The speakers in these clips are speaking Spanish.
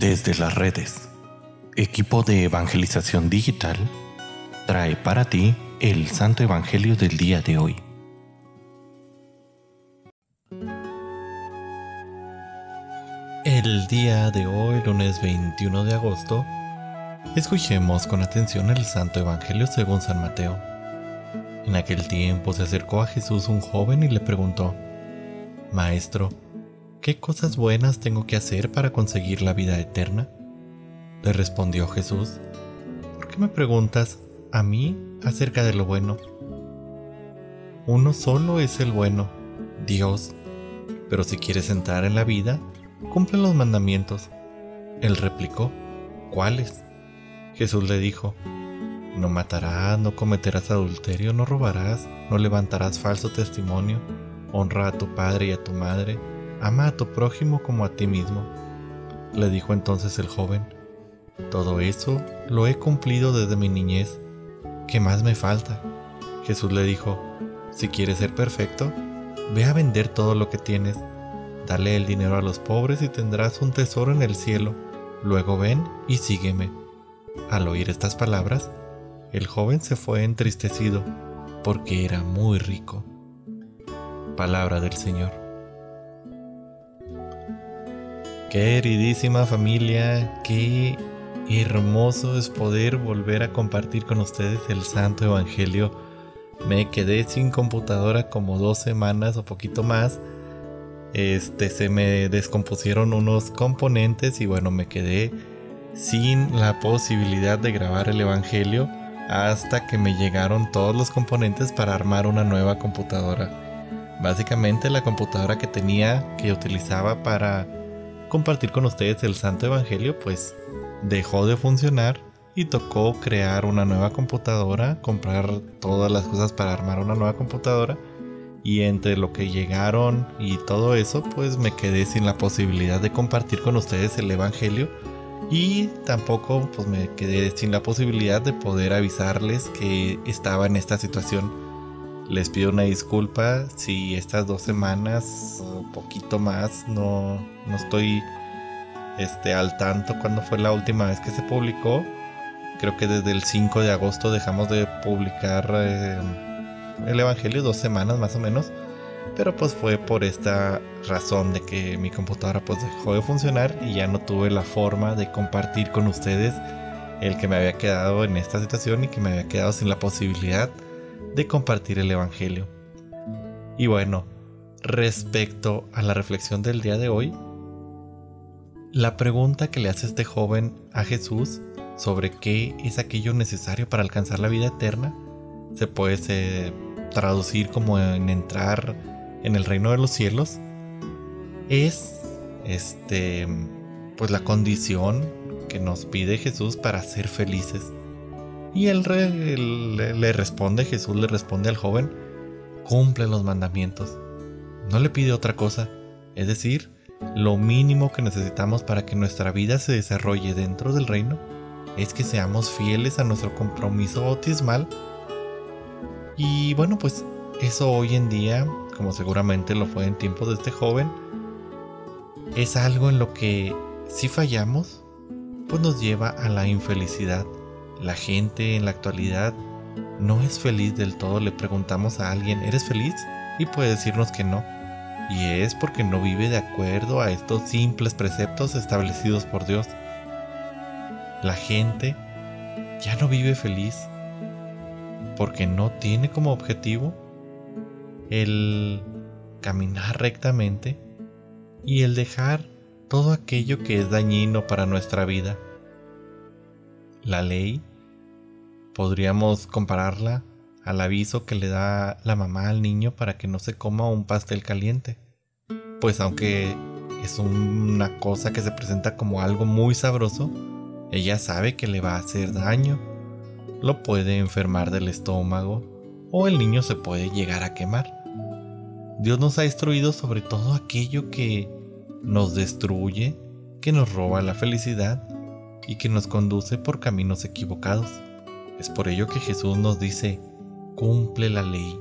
Desde las redes, equipo de evangelización digital trae para ti el Santo Evangelio del día de hoy. El día de hoy, lunes 21 de agosto, escuchemos con atención el Santo Evangelio según San Mateo. En aquel tiempo se acercó a Jesús un joven y le preguntó, Maestro, ¿qué cosas buenas tengo que hacer para conseguir la vida eterna? Le respondió Jesús, ¿por qué me preguntas a mí acerca de lo bueno? Uno solo es el bueno, Dios, pero si quieres entrar en la vida, cumple los mandamientos. Él replicó, ¿cuáles? Jesús le dijo, no matarás, no cometerás adulterio, no robarás, no levantarás falso testimonio, honra a tu padre y a tu madre, ama a tu prójimo como a ti mismo. Le dijo entonces el joven, todo eso lo he cumplido desde mi niñez. ¿Qué más me falta? Jesús le dijo, si quieres ser perfecto, ve a vender todo lo que tienes, dale el dinero a los pobres y tendrás un tesoro en el cielo. Luego ven y sígueme. Al oír estas palabras, el joven se fue entristecido porque era muy rico. Palabra del Señor. Queridísima familia, qué hermoso es poder volver a compartir con ustedes el Santo Evangelio. Me quedé sin computadora como dos semanas o poquito más. Este se me descompusieron unos componentes y bueno, me quedé sin la posibilidad de grabar el Evangelio hasta que me llegaron todos los componentes para armar una nueva computadora. Básicamente la computadora que tenía, que utilizaba para compartir con ustedes el Santo Evangelio, pues dejó de funcionar y tocó crear una nueva computadora, comprar todas las cosas para armar una nueva computadora. Y entre lo que llegaron y todo eso, pues me quedé sin la posibilidad de compartir con ustedes el Evangelio y tampoco pues me quedé sin la posibilidad de poder avisarles que estaba en esta situación. Les pido una disculpa si estas dos semanas poquito más no, no estoy este, al tanto cuando fue la última vez que se publicó. Creo que desde el 5 de agosto dejamos de publicar eh, el Evangelio, dos semanas más o menos pero pues fue por esta razón de que mi computadora pues dejó de funcionar y ya no tuve la forma de compartir con ustedes el que me había quedado en esta situación y que me había quedado sin la posibilidad de compartir el Evangelio. Y bueno, respecto a la reflexión del día de hoy, la pregunta que le hace este joven a Jesús sobre qué es aquello necesario para alcanzar la vida eterna se puede traducir como en entrar en el reino de los cielos es este pues la condición que nos pide Jesús para ser felices. Y él, le, responde, Jesús le responde al joven, cumple los mandamientos. No le pide otra cosa, es decir, lo mínimo que necesitamos para que nuestra vida se desarrolle dentro del reino es que seamos fieles a nuestro compromiso bautismal. Y bueno, pues eso hoy en día como seguramente lo fue en tiempos de este joven, es algo en lo que si fallamos, pues nos lleva a la infelicidad. La gente en la actualidad no es feliz del todo. Le preguntamos a alguien, ¿eres feliz? Y puede decirnos que no. Y es porque no vive de acuerdo a estos simples preceptos establecidos por Dios. La gente ya no vive feliz porque no tiene como objetivo el caminar rectamente y el dejar todo aquello que es dañino para nuestra vida. La ley podríamos compararla al aviso que le da la mamá al niño para que no se coma un pastel caliente. Pues aunque es una cosa que se presenta como algo muy sabroso, ella sabe que le va a hacer daño. Lo puede enfermar del estómago o el niño se puede llegar a quemar. Dios nos ha instruido sobre todo aquello que nos destruye, que nos roba la felicidad y que nos conduce por caminos equivocados. Es por ello que Jesús nos dice, cumple la ley.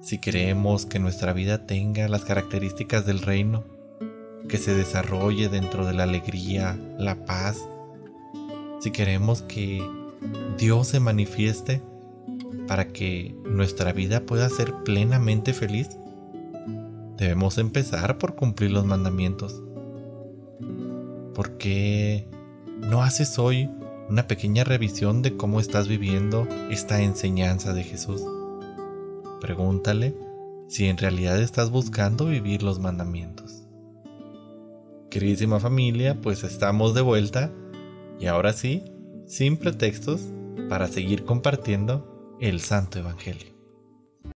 Si queremos que nuestra vida tenga las características del reino, que se desarrolle dentro de la alegría, la paz, si queremos que Dios se manifieste para que nuestra vida pueda ser plenamente feliz, debemos empezar por cumplir los mandamientos. ¿Por qué no haces hoy una pequeña revisión de cómo estás viviendo esta enseñanza de Jesús? Pregúntale si en realidad estás buscando vivir los mandamientos. Queridísima familia, pues estamos de vuelta y ahora sí, sin pretextos, para seguir compartiendo el Santo Evangelio.